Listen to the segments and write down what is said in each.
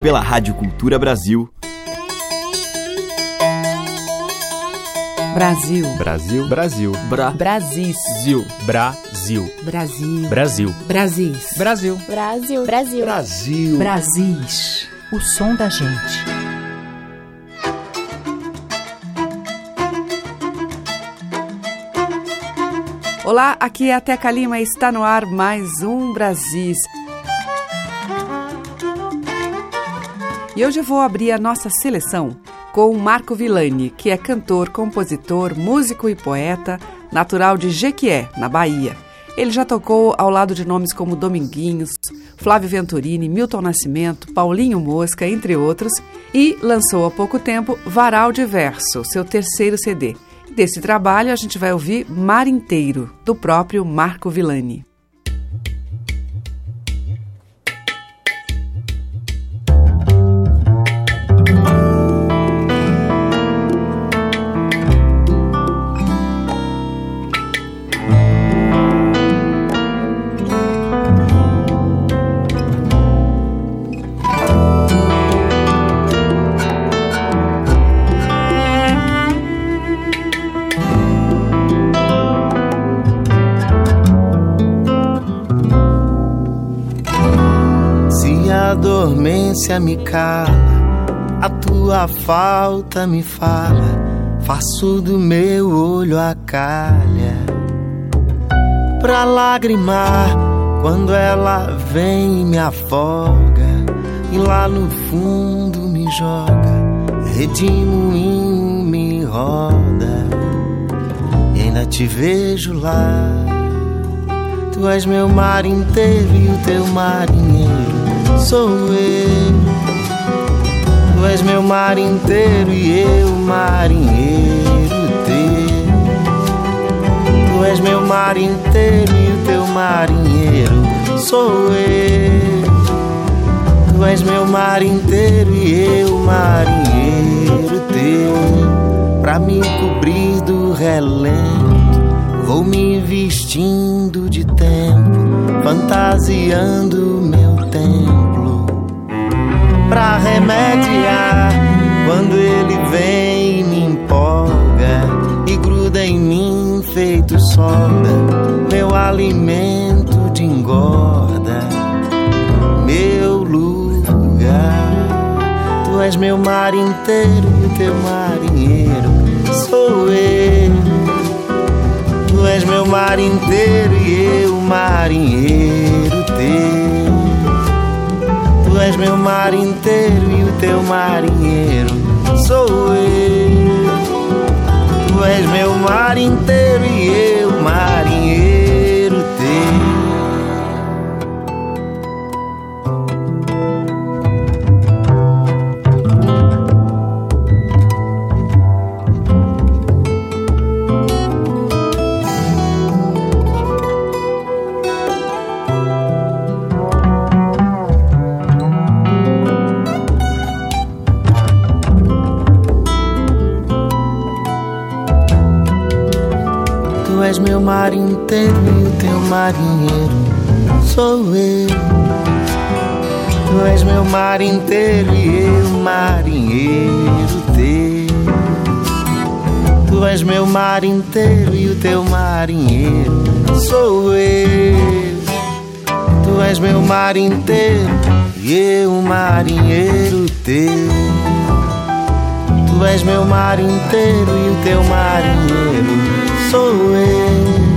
pela Rádio Cultura Brasil. Brasil. Brasil. Brasil. Bra. Brasil. Brasil. Brasil. Brasil. Brasil. Brasil. Brasil. Brasil. Brasil. Brasis. O som da gente. Olá, aqui é a Teca Lima e está no ar mais um Brasis. E hoje vou abrir a nossa seleção com Marco Villani, que é cantor, compositor, músico e poeta, natural de Jequié, na Bahia. Ele já tocou ao lado de nomes como Dominguinhos, Flávio Venturini, Milton Nascimento, Paulinho Mosca, entre outros, e lançou há pouco tempo Varal de Verso, seu terceiro CD. Desse trabalho a gente vai ouvir Mar Inteiro, do próprio Marco Villani. Me cala, a tua falta me fala, faço do meu olho a calha. Pra lagrimar, quando ela vem e me afoga, e lá no fundo me joga, redemoinho me roda, e ainda te vejo lá. Tu és meu mar inteiro e o teu marinheiro sou eu. Tu és meu mar inteiro e eu marinheiro teu. Tu és meu mar inteiro e o teu marinheiro sou eu. Tu és meu mar inteiro e eu marinheiro teu. Pra me cobrir do relento, vou me vestindo de tempo, fantasiando meu templo pra remediar quando ele vem me empolga e gruda em mim feito soda, meu alimento de engorda, meu lugar. Tu és meu mar inteiro e teu marinheiro sou eu. Tu és meu mar inteiro e eu marinheiro teu. Tu és meu mar inteiro e o teu marinheiro sou eu. Tu és meu mar inteiro e eu marinheiro és meu mar inteiro e o teu marinheiro sou eu. Tu és meu mar inteiro e eu marinheiro teu. Tu és meu mar inteiro e o teu marinheiro sou eu. Tu és meu mar inteiro e eu marinheiro teu. Tu és meu mar inteiro e o teu marinheiro sou eu.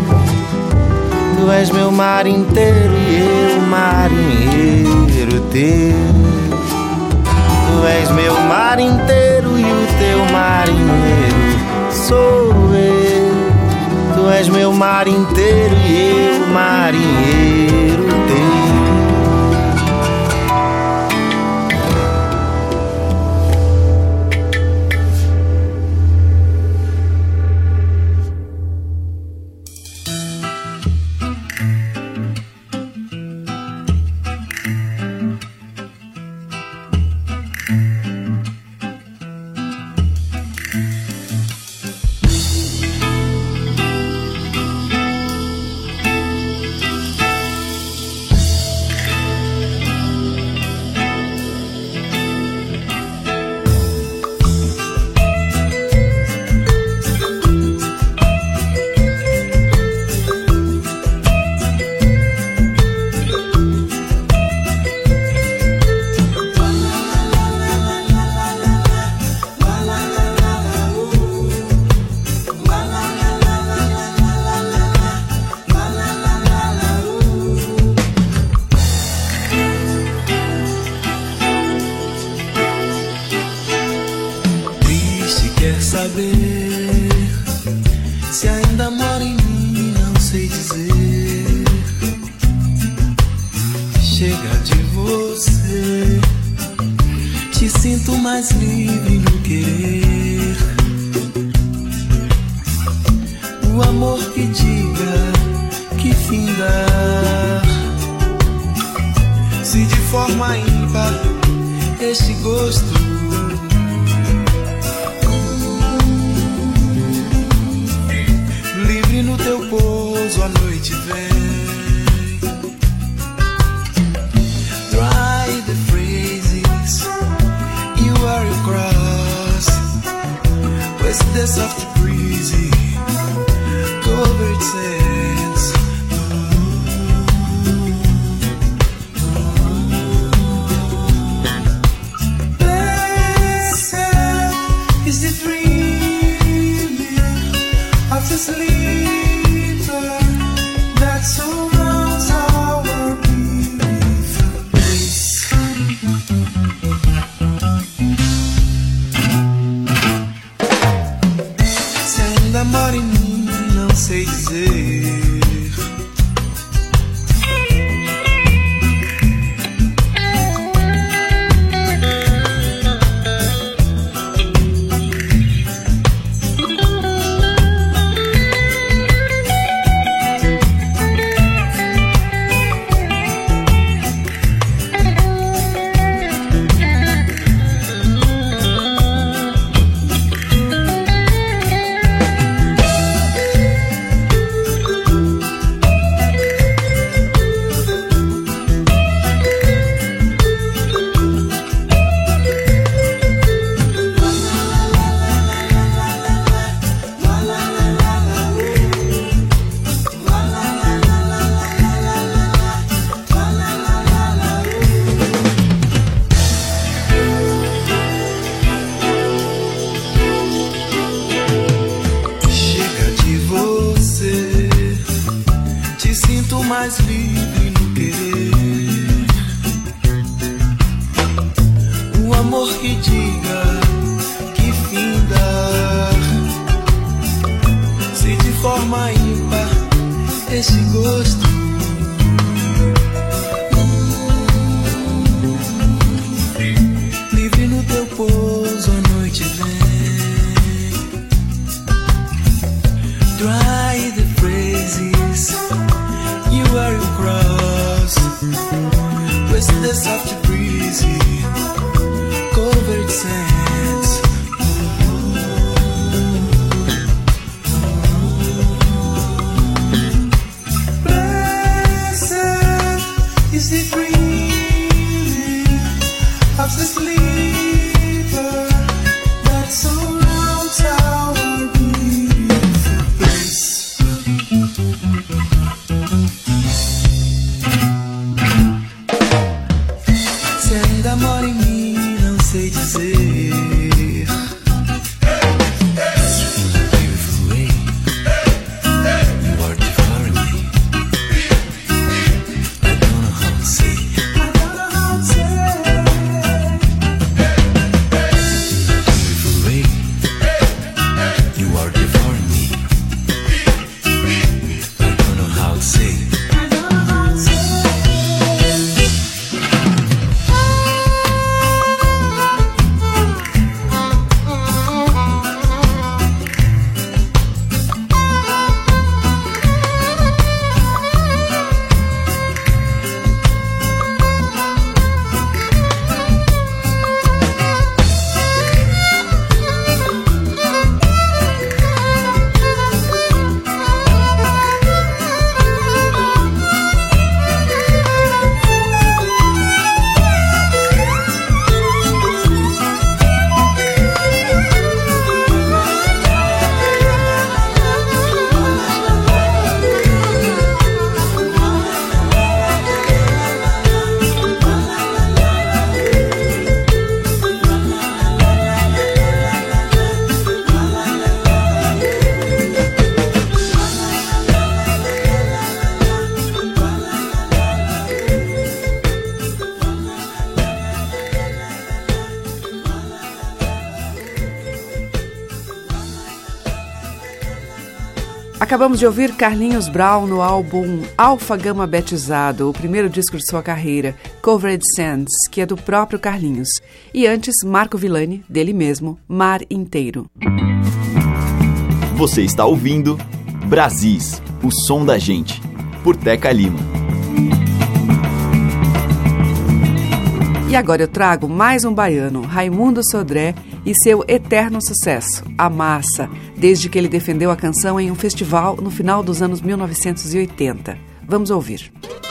Tu és meu mar inteiro e eu marinheiro teu. Tu és meu mar inteiro e o teu marinheiro sou eu. Tu és meu mar inteiro e eu marinheiro Acabamos de ouvir Carlinhos Brown no álbum Alfa Gama Betizado, o primeiro disco de sua carreira, Covered Sands, que é do próprio Carlinhos. E antes, Marco Villani, dele mesmo, Mar Inteiro. Você está ouvindo Brasis, o som da gente, por Teca Lima. E agora eu trago mais um baiano, Raimundo Sodré, e seu eterno sucesso, A Massa, desde que ele defendeu a canção em um festival no final dos anos 1980. Vamos ouvir. dor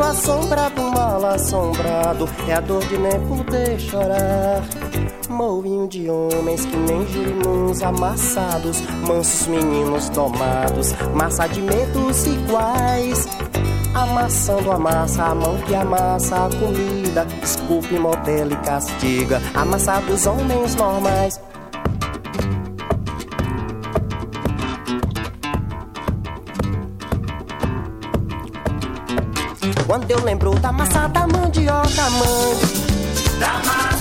assombrado, mal assombrado, é a dor de nem poder chorar. Moinho de homens que nem girimuns amassados, mansos meninos domados, massa de medos iguais. Amassando a massa, a mão que amassa a comida, esculpe, modela e castiga, amassados homens normais. Quando eu lembro da massa da mandioca, mãe.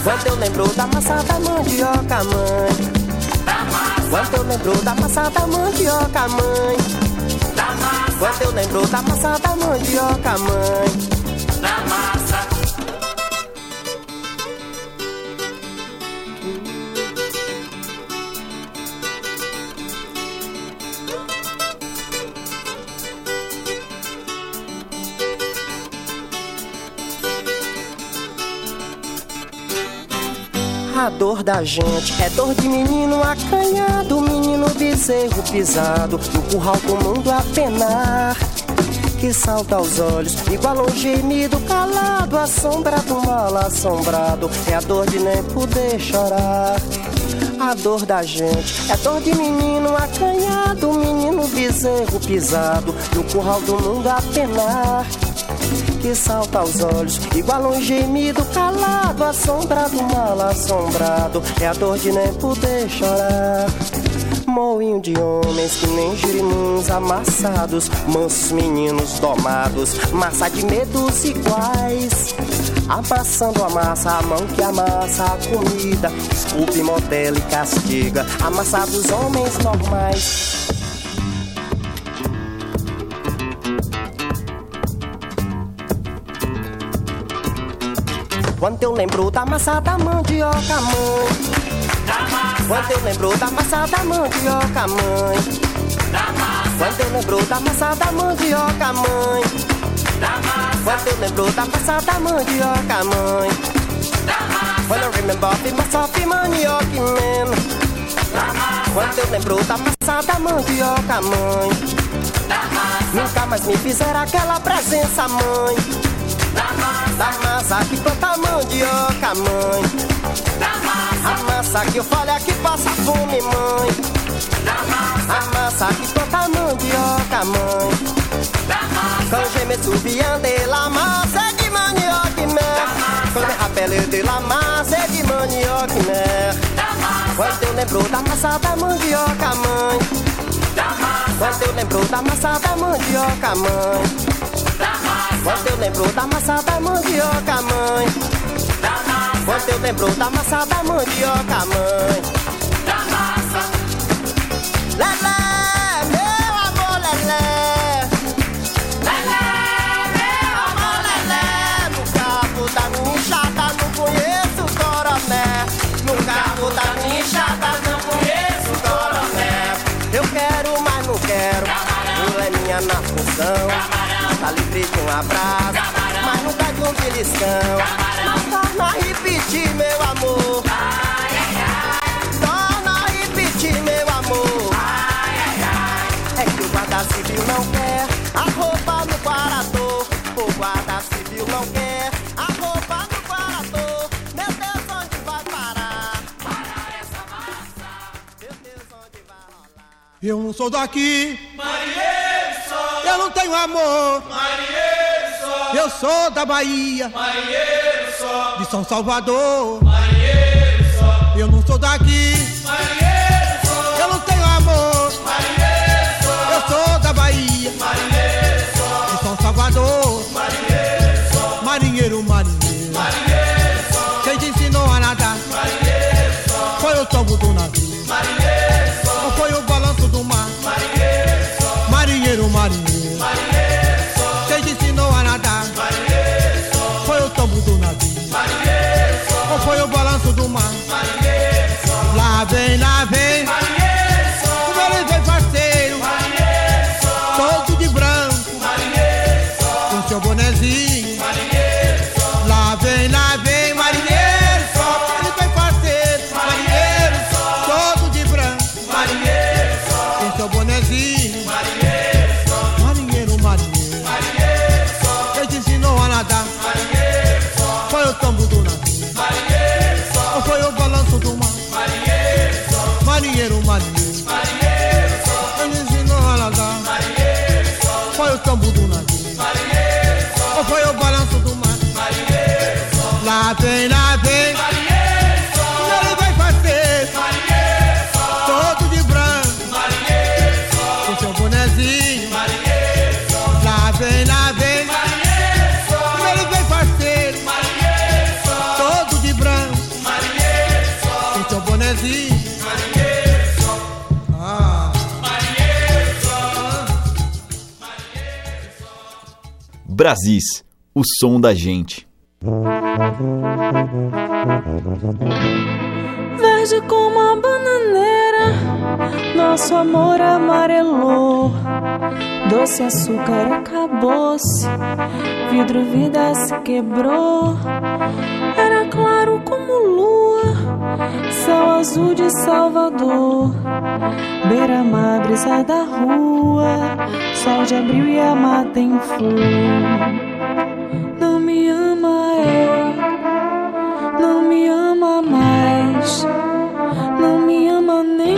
Quando eu lembro da massa da mandioca, mãe. Quando eu lembro da massa da mandioca, mãe. Quando eu lembro da massa da mandioca, mãe. Dor da gente. É dor de menino acanhado, menino bezerro pisado, no curral do mundo a penar. Que salta aos olhos, igual um gemido calado, assombrado, mal assombrado, é a dor de nem poder chorar. A dor da gente. É dor de menino acanhado, menino bezerro pisado, no curral do mundo a penar que salta aos olhos, igual um gemido calado, assombrado, mal assombrado, é a dor de nem poder chorar. Moinho de homens que nem girimuns amassados, mansos meninos domados, massa de medos iguais. Amassando a massa, a mão que amassa a comida, esculpe, modela e castiga, amassados homens normais. Quando eu lembro da massa da mandioca, mãe. Quando eu lembro da massa da mandioca, mãe. Quando eu lembro da massa da mandioca, mãe. Quando eu lembro da massa da mandioca, mãe. When I remember the massa of mandioca, man. Quando eu lembro da massa da mandioca, mãe. Nunca mais me fizeram aquela presença, mãe. Da massa que planta mandioca, mãe. A massa que eu falo é que passa fome, mãe. A massa que planta mandioca, mãe. Quand je me souviens de la massa de manioca, mère. Quand me rappelle de la massa de manioca, mère. Quando eu lembro da massa da mandioca, mãe. Quando eu lembro da massa da mandioca, mãe. Quando eu lembro da massa da mandioca, mãe. Quando eu lembro da massa da mandioca, mãe. Da massa. Lelé, meu amor, Lelé. Lelé, meu amor, Lelé. No cabo da minha enxada não conheço o coroné. No cabo da minha enxada não conheço o coroné. Eu quero, mas não quero. Mulher minha na função. Tá livre de um abraço, Camarão. mas nunca de um beliscão. Camarão. Torna a repetir, meu amor. Ai, ai, ai. Torna a repetir, meu amor. Ai, ai, ai. É que o guarda civil não quer a roupa no parador. O guarda civil não quer a roupa no parador. Meu Deus, onde vai parar? Parar essa massa. Meu Deus, onde vai rolar? Eu não sou daqui, eu não tenho amor. Eu sou da Bahia, marinheiro só, de São Salvador. Brasis, o som da gente. Verde como a bananeira, nosso amor amarelou. Doce açúcar acabou-se, vidro vida se quebrou. Era claro como lua, céu azul de Salvador. Beira-mar, brisa da rua, sol de abril e a mata em flor. Não me ama eu, não me ama mais, não me ama nem,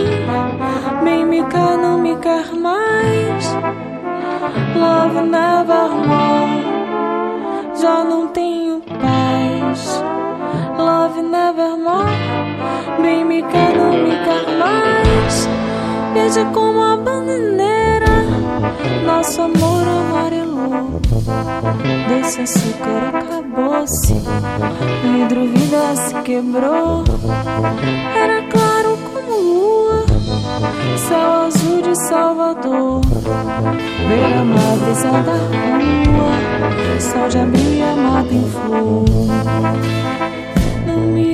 bem me quer, não me quer mais. Love nevermore, já não tenho paz. Love nevermore, bem me quer, não me quer mais. Verde como a bananeira, nosso amor amarelou. Doce açúcar acabou-se, vidro vida se quebrou. Era claro como lua, céu azul de Salvador. Beira-mar, brisa da rua, sol de abril e a mata em flor. Não me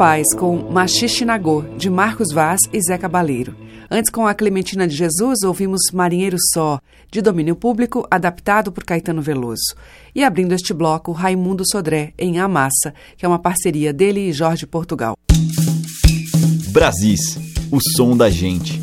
Paz com Machixe Nagô, de Marcos Vaz e Zé Cabaleiro. Antes, com a Clementina de Jesus, ouvimos Marinheiro Só, de domínio público, adaptado por Caetano Veloso. E abrindo este bloco, Raimundo Sodré, em A Massa, que é uma parceria dele e Jorge Portugal. Brasis, o som da gente.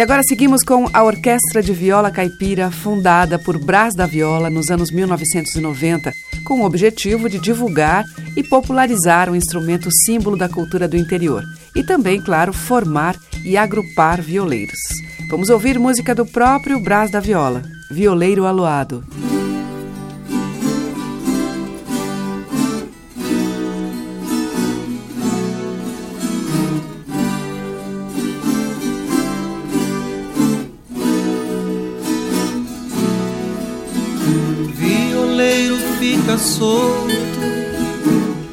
E agora seguimos com a Orquestra de Viola Caipira, fundada por Brás da Viola nos anos 1990, com o objetivo de divulgar e popularizar o instrumento símbolo da cultura do interior e também, claro, formar e agrupar violeiros. Vamos ouvir música do próprio Brás da Viola, Violeiro Aluado. Solto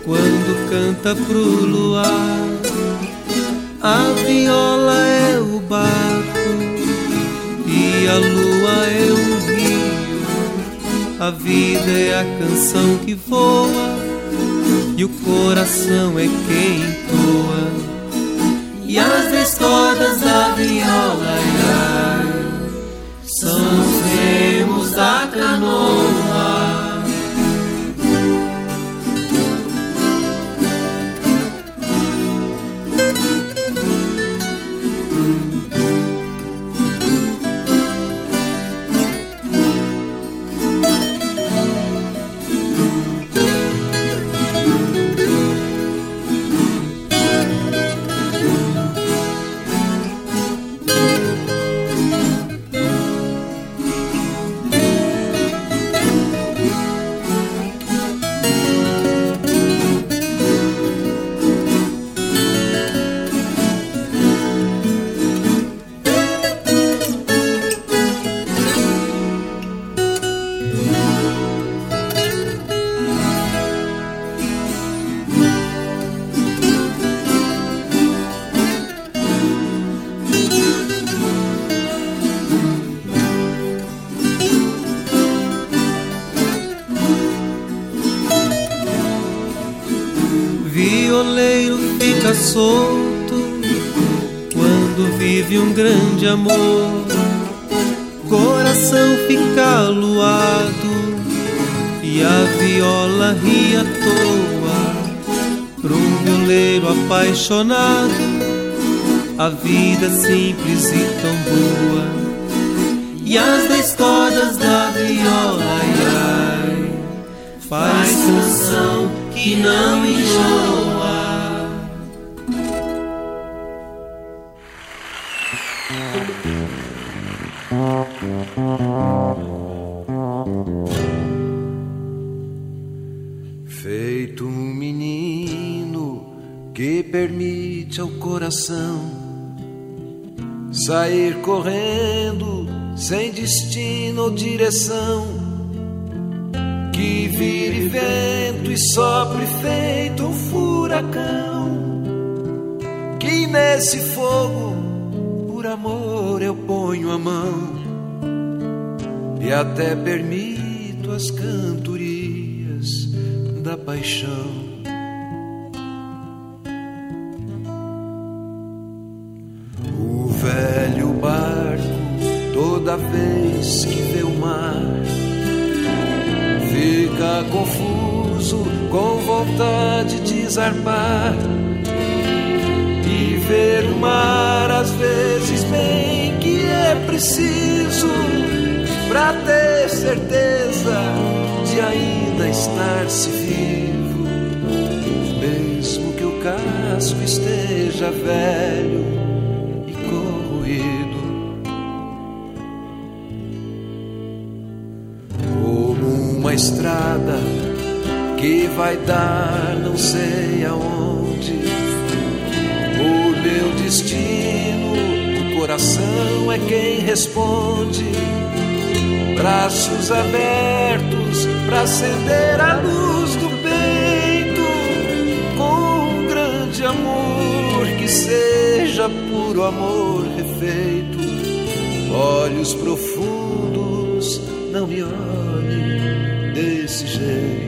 quando canta pro luar. A viola é o barco e a lua é o rio. A vida é a canção que voa e o coração é quem toa. E as dez cordas da viola ai, são os remos da canoa. Solto quando vive um grande amor. Coração fica aluado e a viola ri à toa. Para um violeiro apaixonado, a vida é simples e tão boa. E as dez cordas da viola, ai, ai, faz canção que não enjoa. Coração sair correndo sem destino ou direção que vire vento e sopre feito um furacão. Que nesse fogo, por amor, eu ponho a mão e até permito as cantorias da paixão. Vontade de zarpar e ver o mar às vezes bem que é preciso pra ter certeza de ainda estar-se vivo, mesmo que o casco esteja velho e corroído. uma estrada que vai dar não sei aonde. O meu destino, o coração é quem responde. Braços abertos para acender a luz do peito, com um grande amor que seja puro amor refeito. Olhos profundos, não me olhem desse jeito.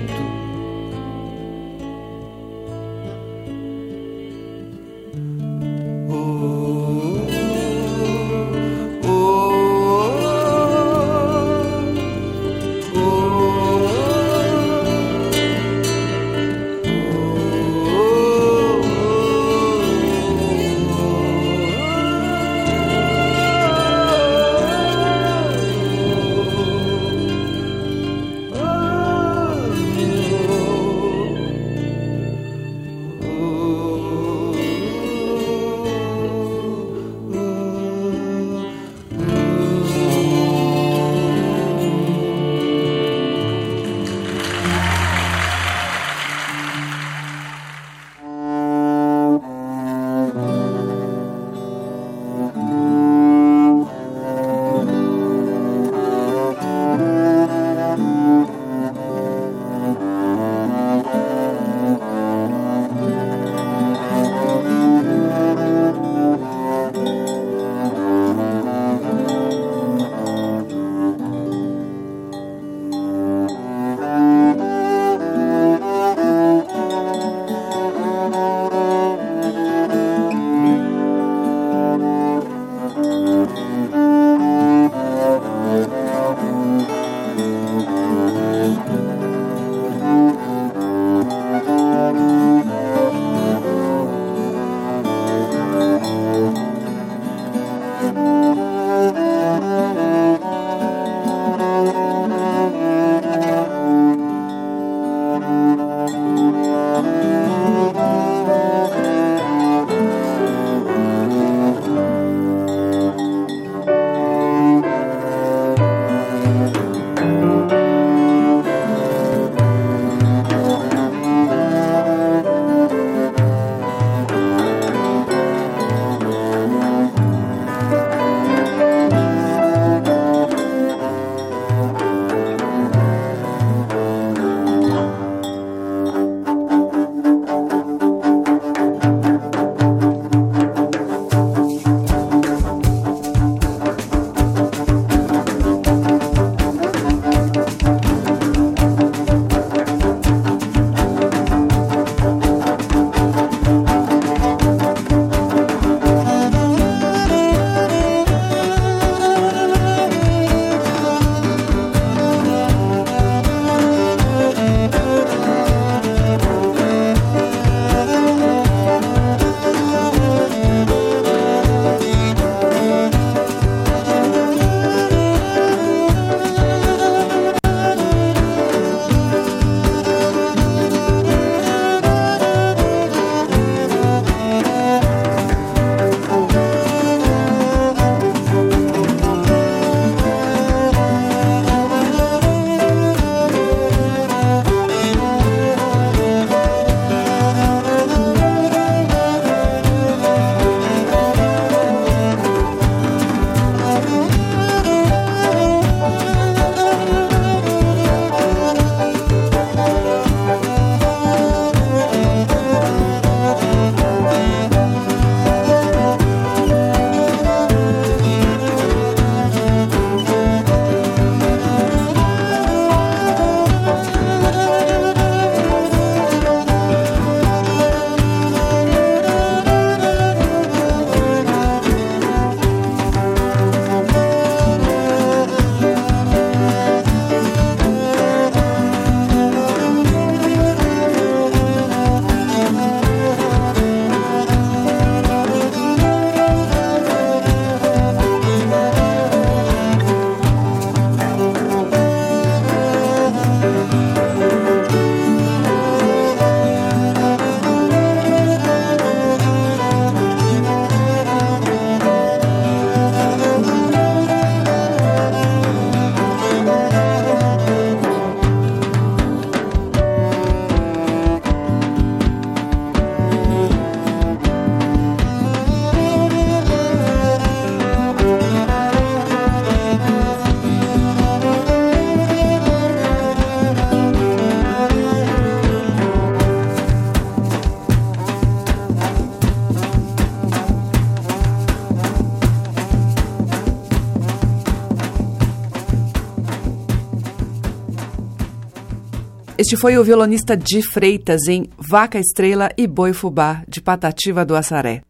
Este foi o violonista de Freitas em Vaca Estrela e Boi Fubá, de Patativa do Açaré.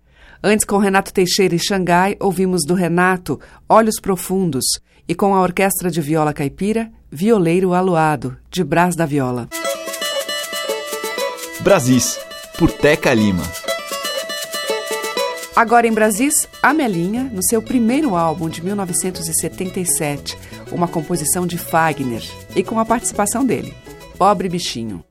Antes, com Renato Teixeira e Xangai, ouvimos do Renato Olhos Profundos e com a Orquestra de Viola Caipira, Violeiro Aluado, de Brás da Viola. Brasis, por Teca Lima. Agora em Brasis, Amelinha, no seu primeiro álbum de 1977, uma composição de Fagner e com a participação dele. Pobre bichinho.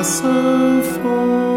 coração foi.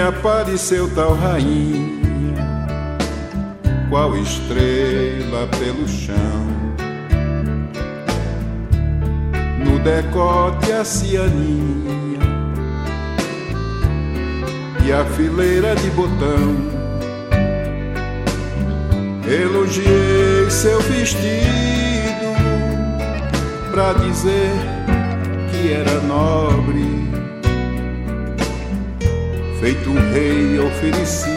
Apareceu tal rainha, qual estrela pelo chão. No decote a cianinha e a fileira de botão. Elogiei seu vestido pra dizer que era nobre feito um rei oferecido.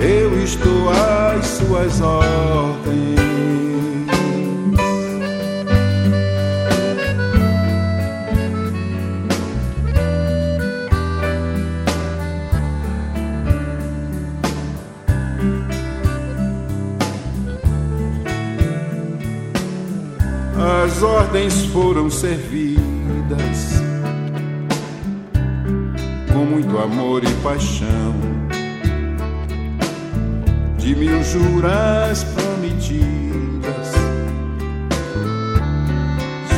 Eu estou às suas ordens. As ordens foram servidas amor e paixão. De mil juras prometidas,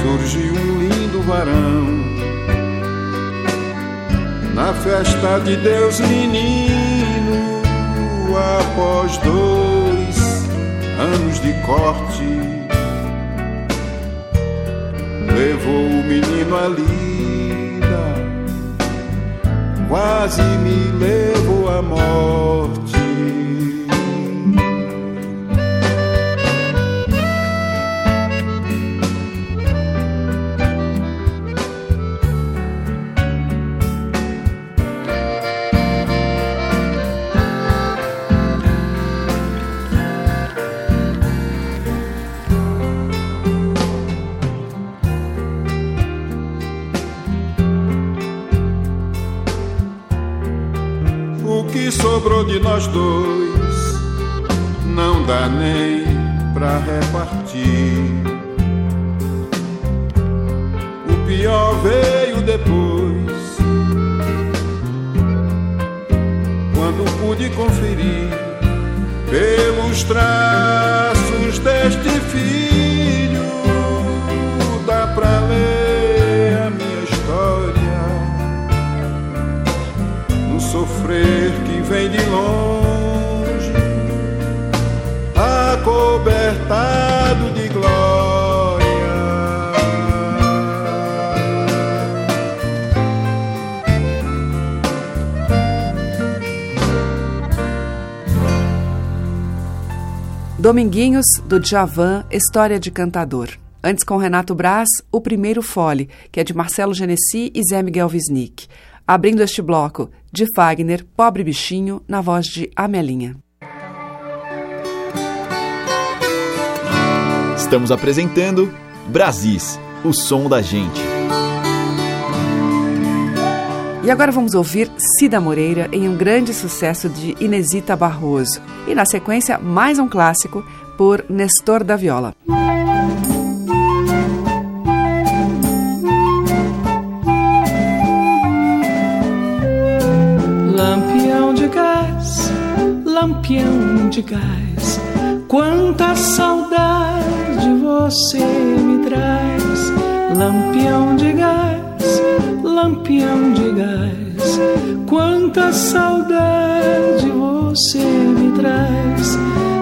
surgiu um lindo varão. Na festa de Deus menino, após dois anos de corte, levou o menino lida quase me levou à morte. Nós dois não dá nem pra repartir. O pior veio depois, quando pude conferir pelos traços Dominguinhos, do Djavan, História de Cantador. Antes, com Renato Braz, O Primeiro Fole, que é de Marcelo Genesi e Zé Miguel Wisnik. Abrindo este bloco, de Fagner, Pobre Bichinho, na voz de Amelinha. Estamos apresentando Brasis, o som da gente. E agora vamos ouvir Cida Moreira em um grande sucesso de Inesita Barroso. E na sequência, mais um clássico por Nestor da Viola. Lampião de gás, lampião de gás, quanta saudade você me traz. Lampião de gás, lampião de gás, quanta saudade você me traz.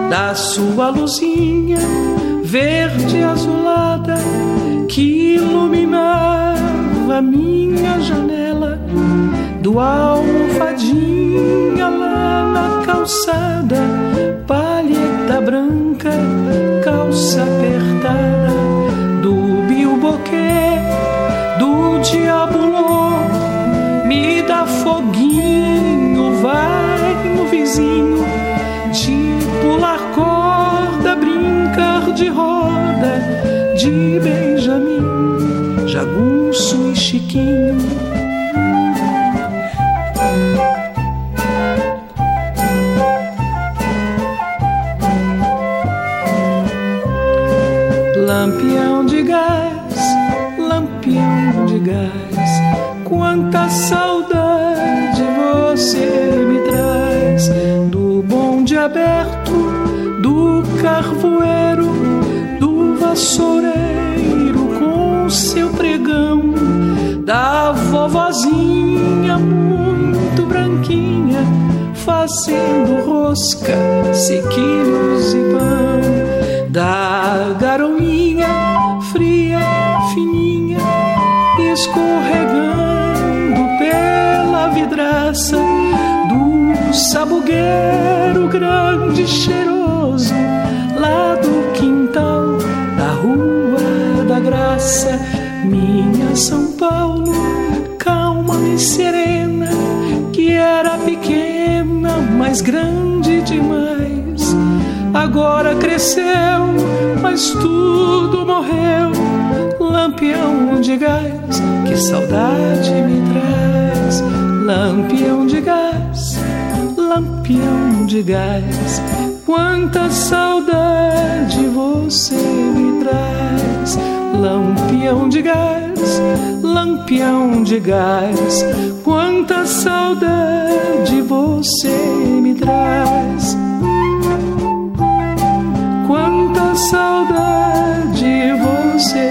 Da sua luzinha verde azulada que iluminava minha janela do almofadinha lá na calçada, palheta branca, calça apertada, chiquinho. Lampião de gás, lampião de gás, quanta saudade da vovozinha muito branquinha, fazendo rosca, sequilhos e pão. Da garoinha fria, fininha, escorregando pela vidraça do sabugueiro grande cheiroso lá do quintal da Rua da Graça, minha São Paulo, calma e serena, que era pequena, mas grande demais agora cresceu, mas tudo morreu. Lampião de gás, que saudade me traz. Lampião de gás, lampião de gás, quanta saudade você me traz. Lampião de gás, lampião de gás, quanta saudade você me traz. Quanta saudade você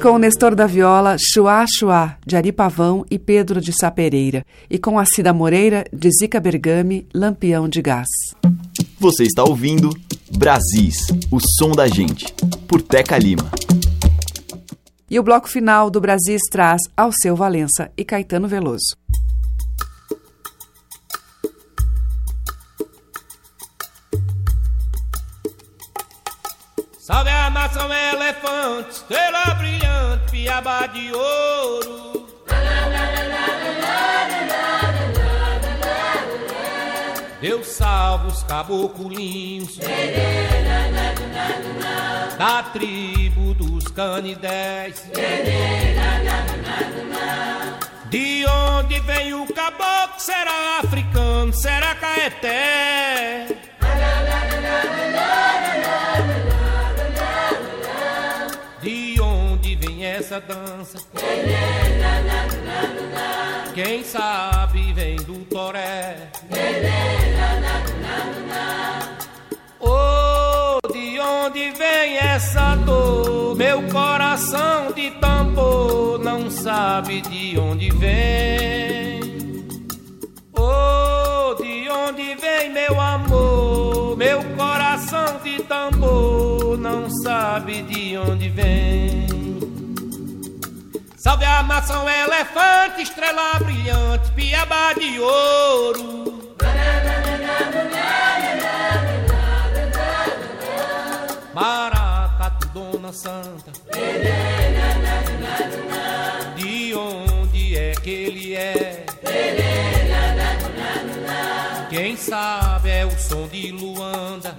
Com o Nestor da Viola Chuá Chuá, de Ari Pavão e Pedro de Sapereira, e com a Cida Moreira, de Zica Bergami, Lampião de Gás. Você está ouvindo Brasis, o som da gente, por Teca Lima. E o bloco final do Brasis traz Alceu Valença e Caetano Veloso. A nação elefante, estrela brilhante, piaba de ouro. Deus salve os caboculinhos da tribo dos canidés. De onde vem o caboclo? Será africano? Será caeté? Essa dança? Quem sabe vem do toré. Oh, de onde vem essa dor? Meu coração de tambor não sabe de onde vem. Oh, de onde vem meu amor? Meu coração de tambor não sabe de onde vem. Salve a maçã elefante, estrela brilhante, piaba de ouro. Maracatu, Dona Santa. De onde é que ele é? Quem sabe é o som de Luanda.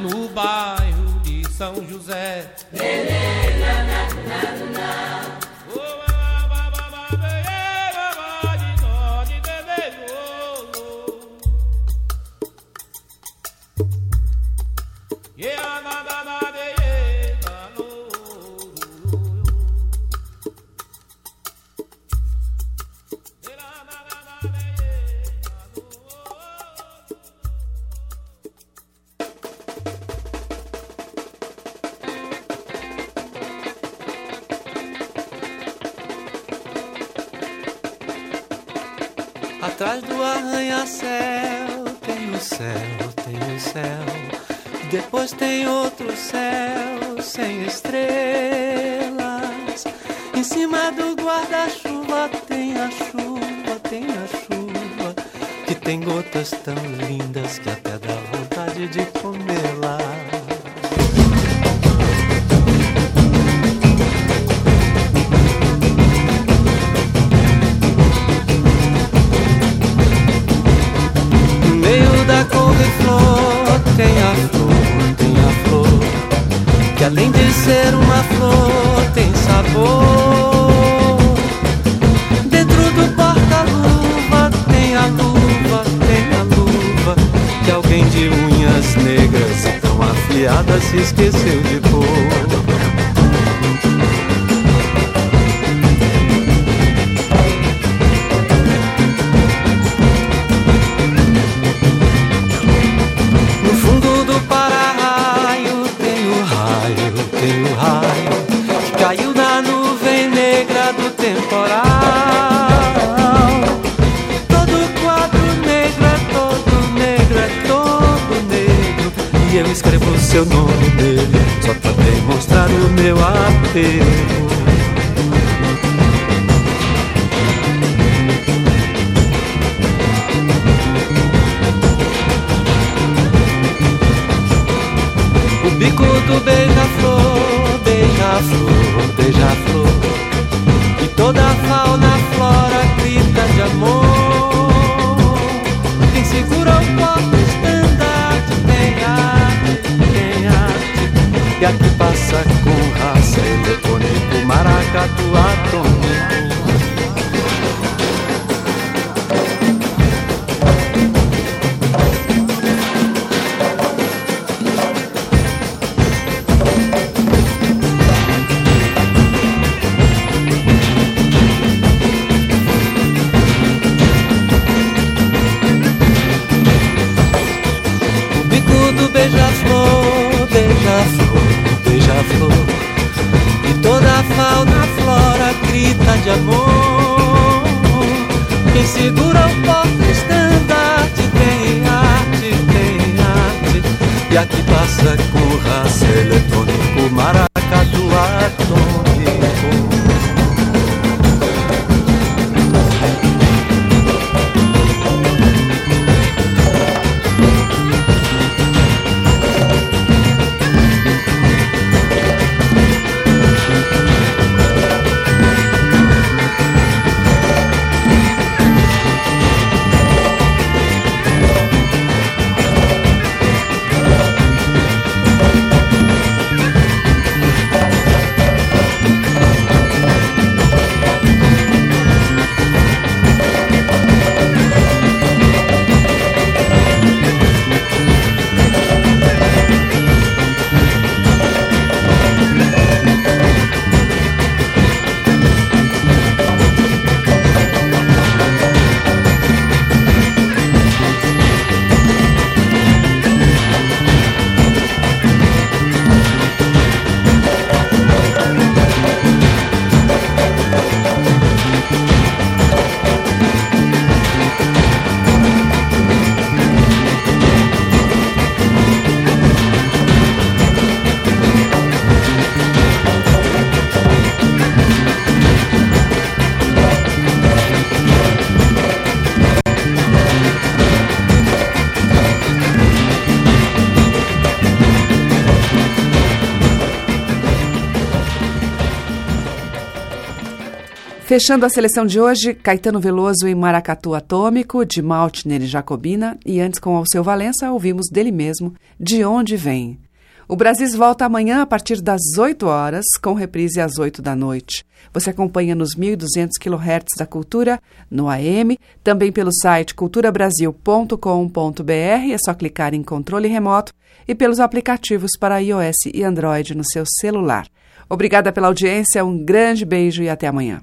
No de São José. Depois tem outro céu sem estrelas. Em cima do guarda-chuva tem a chuva, tem a chuva. Que tem gotas tão lindas que até dá vontade de comê-la. O meu apego. O bico do beija-flor, beija-flor, beija-flor E toda a fauna, flora grita de amor Quem segura que passa com raça eletrônico, maracatu atômico bakuraz le tonikumarra katua Fechando a seleção de hoje, Caetano Veloso em Maracatu Atômico, de Maltner e Jacobina, e antes com Alceu Valença, ouvimos dele mesmo, De Onde Vem. O Brasis volta amanhã a partir das 8 horas, com reprise às 8 da noite. Você acompanha nos 1.200 kHz da Cultura, no AM, também pelo site culturabrasil.com.br, é só clicar em controle remoto, e pelos aplicativos para iOS e Android no seu celular. Obrigada pela audiência, um grande beijo e até amanhã.